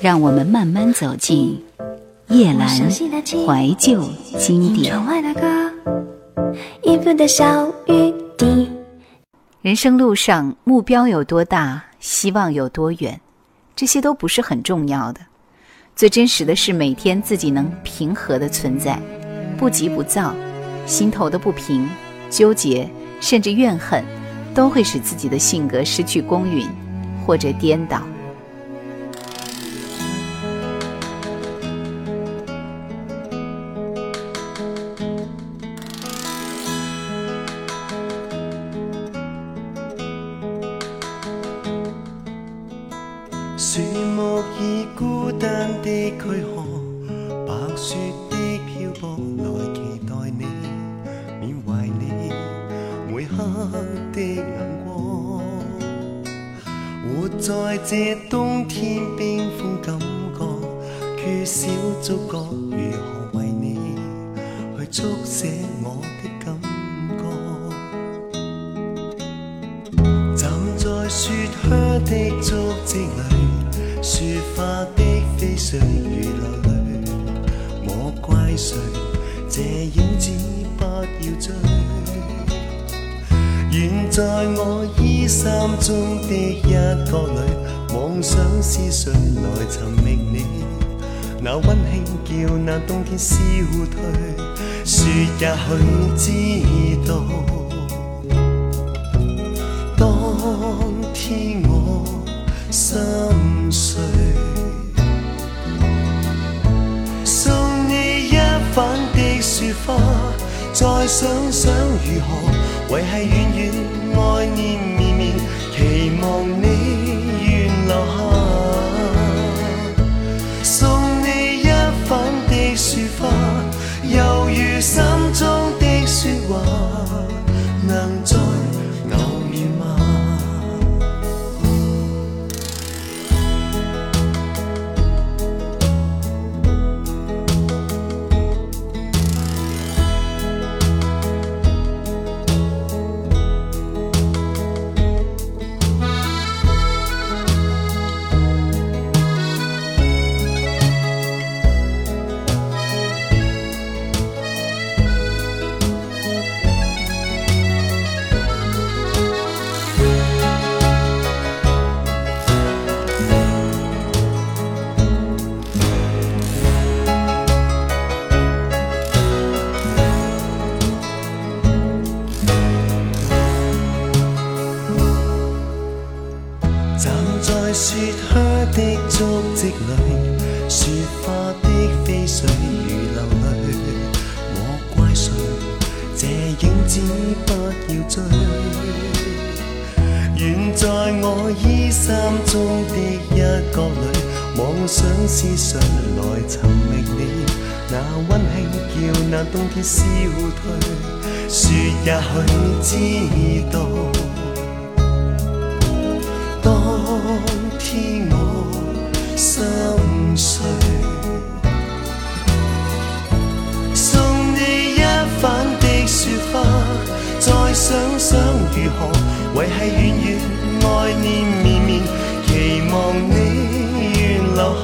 让我们慢慢走进叶阑怀旧经典。人生路上，目标有多大，希望有多远，这些都不是很重要的。最真实的是每天自己能平和的存在，不急不躁，心头的不平、纠结，甚至怨恨，都会使自己的性格失去公允，或者颠倒。树木已孤单地躯壳，白雪的漂泊来期待你，缅怀你每刻的眼光。活在这冬天冰封感觉，缺少触觉，如何为你去速写我的感觉？站在雪靴的足迹里。雪花的飞絮如流泪，我怪谁？这影子不要追。愿在我衣衫中的一角里，妄想是谁来寻觅你？那温馨叫那冬天消退，说也许知道，当天心碎，送你一瓣的雪花，再想想如何。维系远远爱念绵绵，期望你愿留下，送你一瓣的雪花，犹如心中的说话，雪花的飞絮如流泪莫怪谁这影子不要追愿在我衣衫中的一角女妄想思想来寻觅你那温馨叫那冬天消退雪也许知道。当天如何维系远远爱念绵绵，期望你愿留下。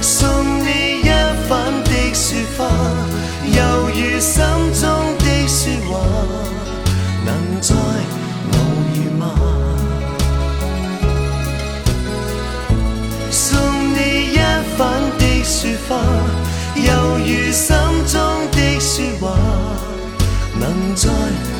送你一瓣的雪花，犹如心中的说话，能再偶遇吗？送你一瓣的雪花，犹如心中的说话，在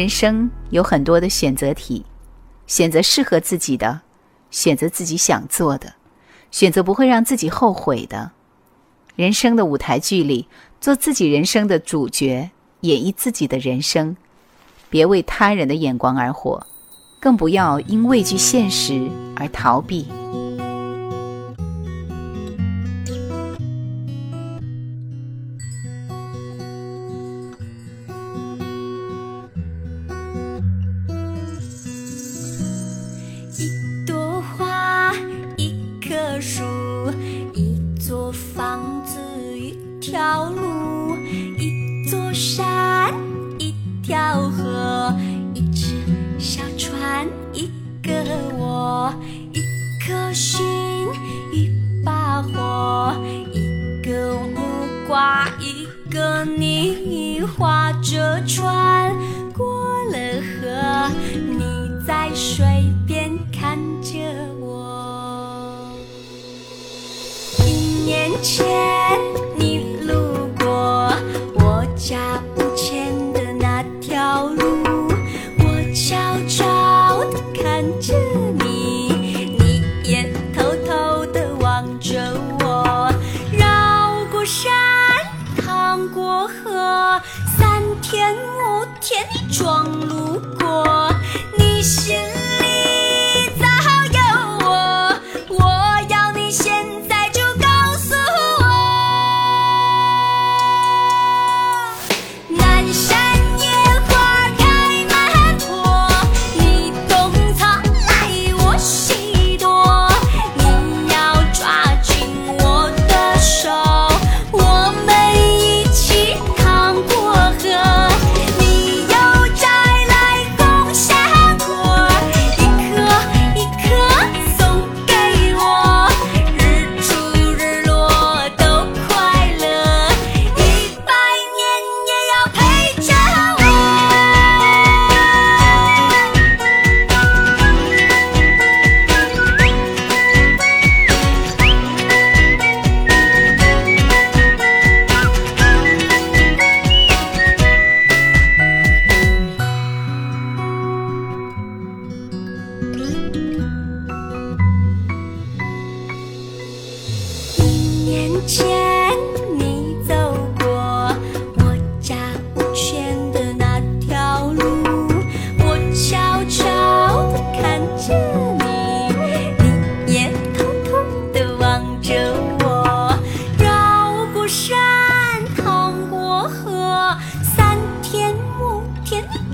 人生有很多的选择题，选择适合自己的，选择自己想做的，选择不会让自己后悔的。人生的舞台剧里，做自己人生的主角，演绎自己的人生，别为他人的眼光而活，更不要因畏惧现实而逃避。画一个你划着船过了河你在水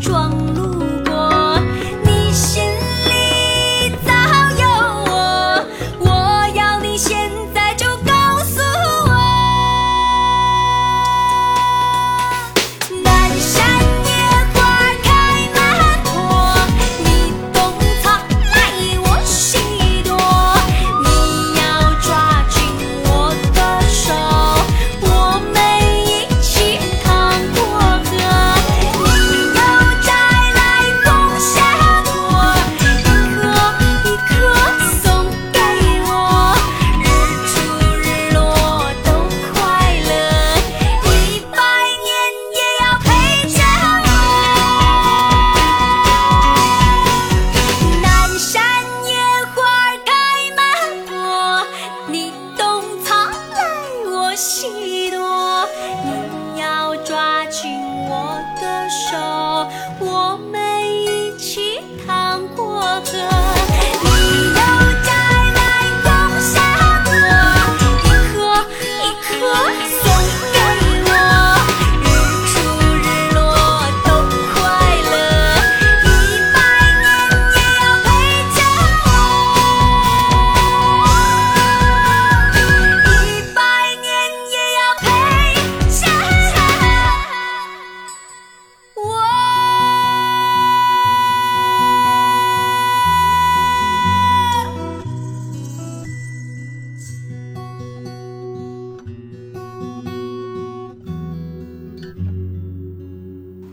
霜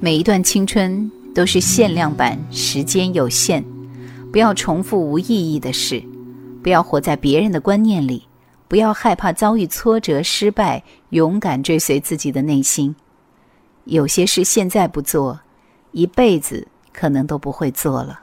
每一段青春都是限量版时间有限不要重复无意义的事不要活在别人的观念里不要害怕遭遇挫折失败勇敢追随自己的内心。有些事现在不做一辈子可能都不会做了。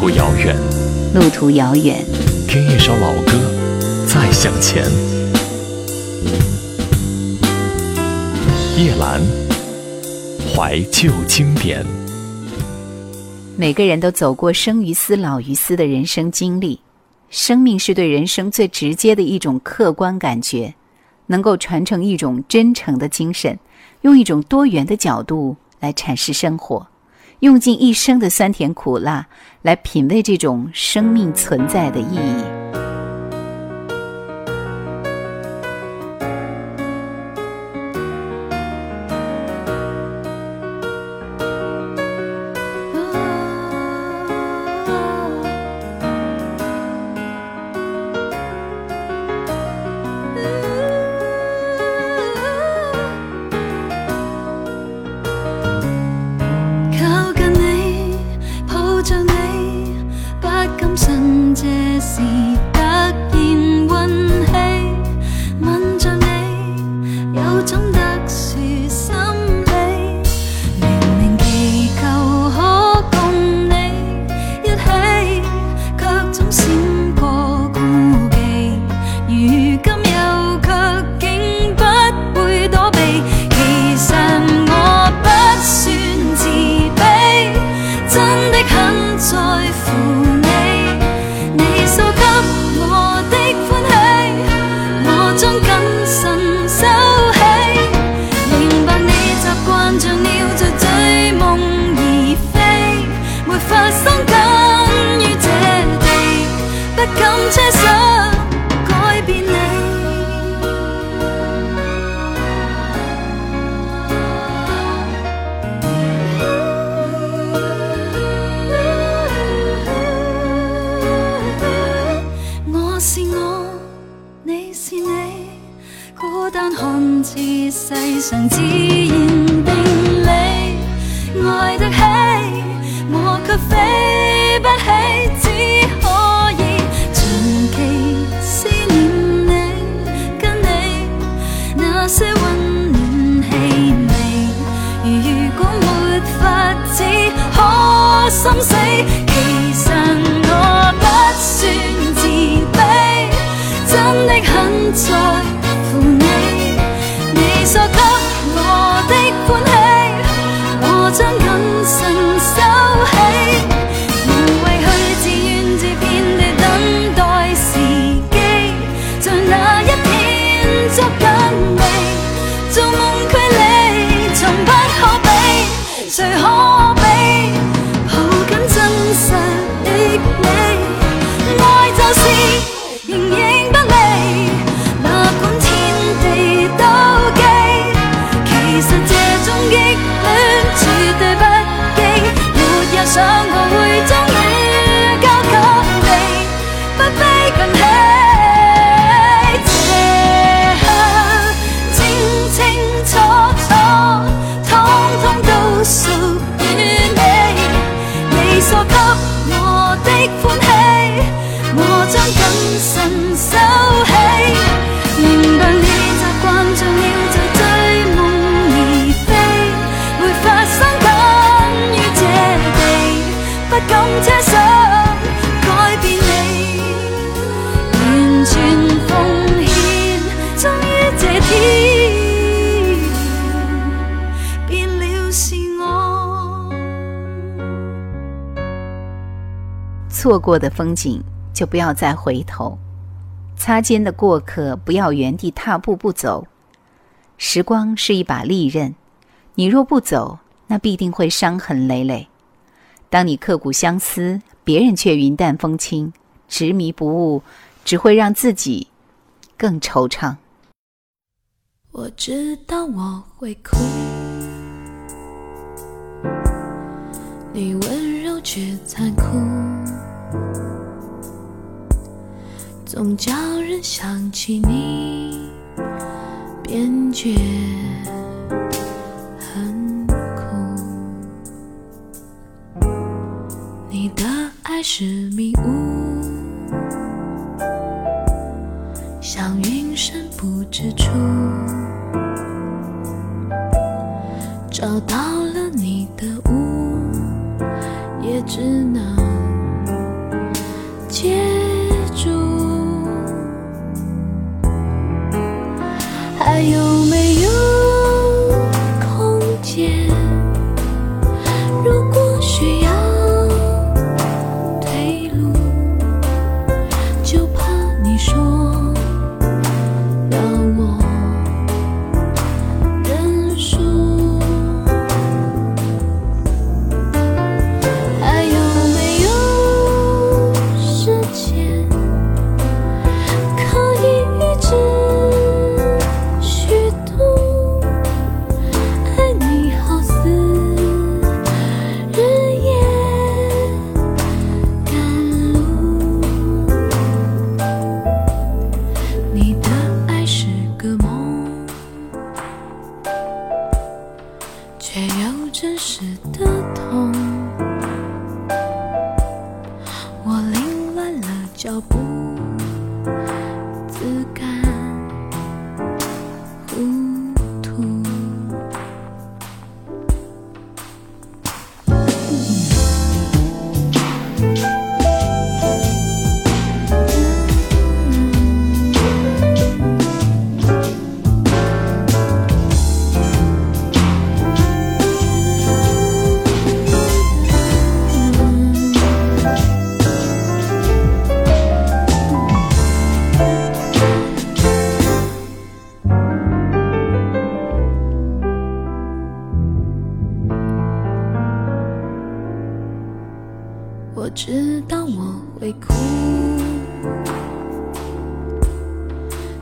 途遥远。路途遥远。听一首老歌再向前。夜阑怀旧经典。每个人都走过生于斯老于斯的人生经历生命是对人生最直接的一种客观感觉能够传承一种真诚的精神用一种多元的角度来阐释生活。用尽一生的酸甜苦辣来品味这种生命存在的意义。穿过错过的风景就不要再回头。擦肩的过客不要原地踏步不走。时光是一把利刃你若不走那必定会伤痕累累。当你刻骨相思别人却云淡风轻执迷不悟只会让自己更惆怅。我知道我会哭你温柔却残酷。总叫人想起你，便觉很苦。你的爱是迷雾，像云深不知处。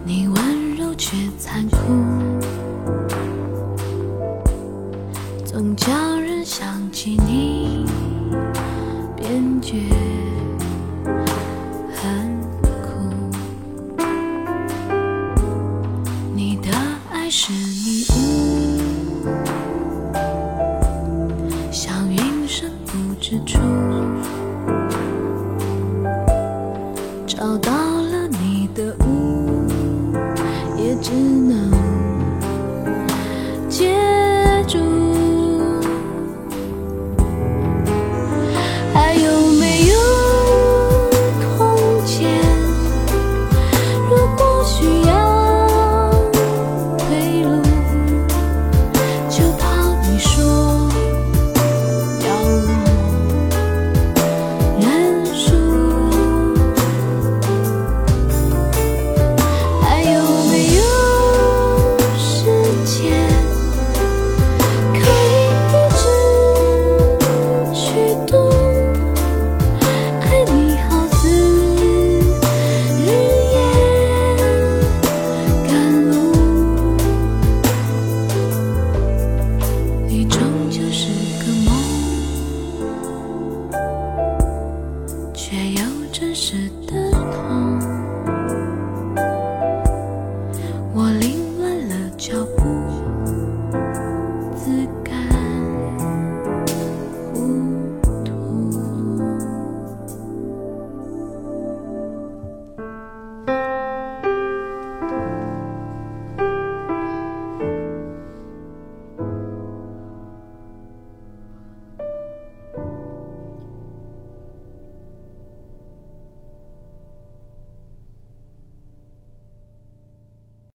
你温柔却残酷总叫人想起你编剧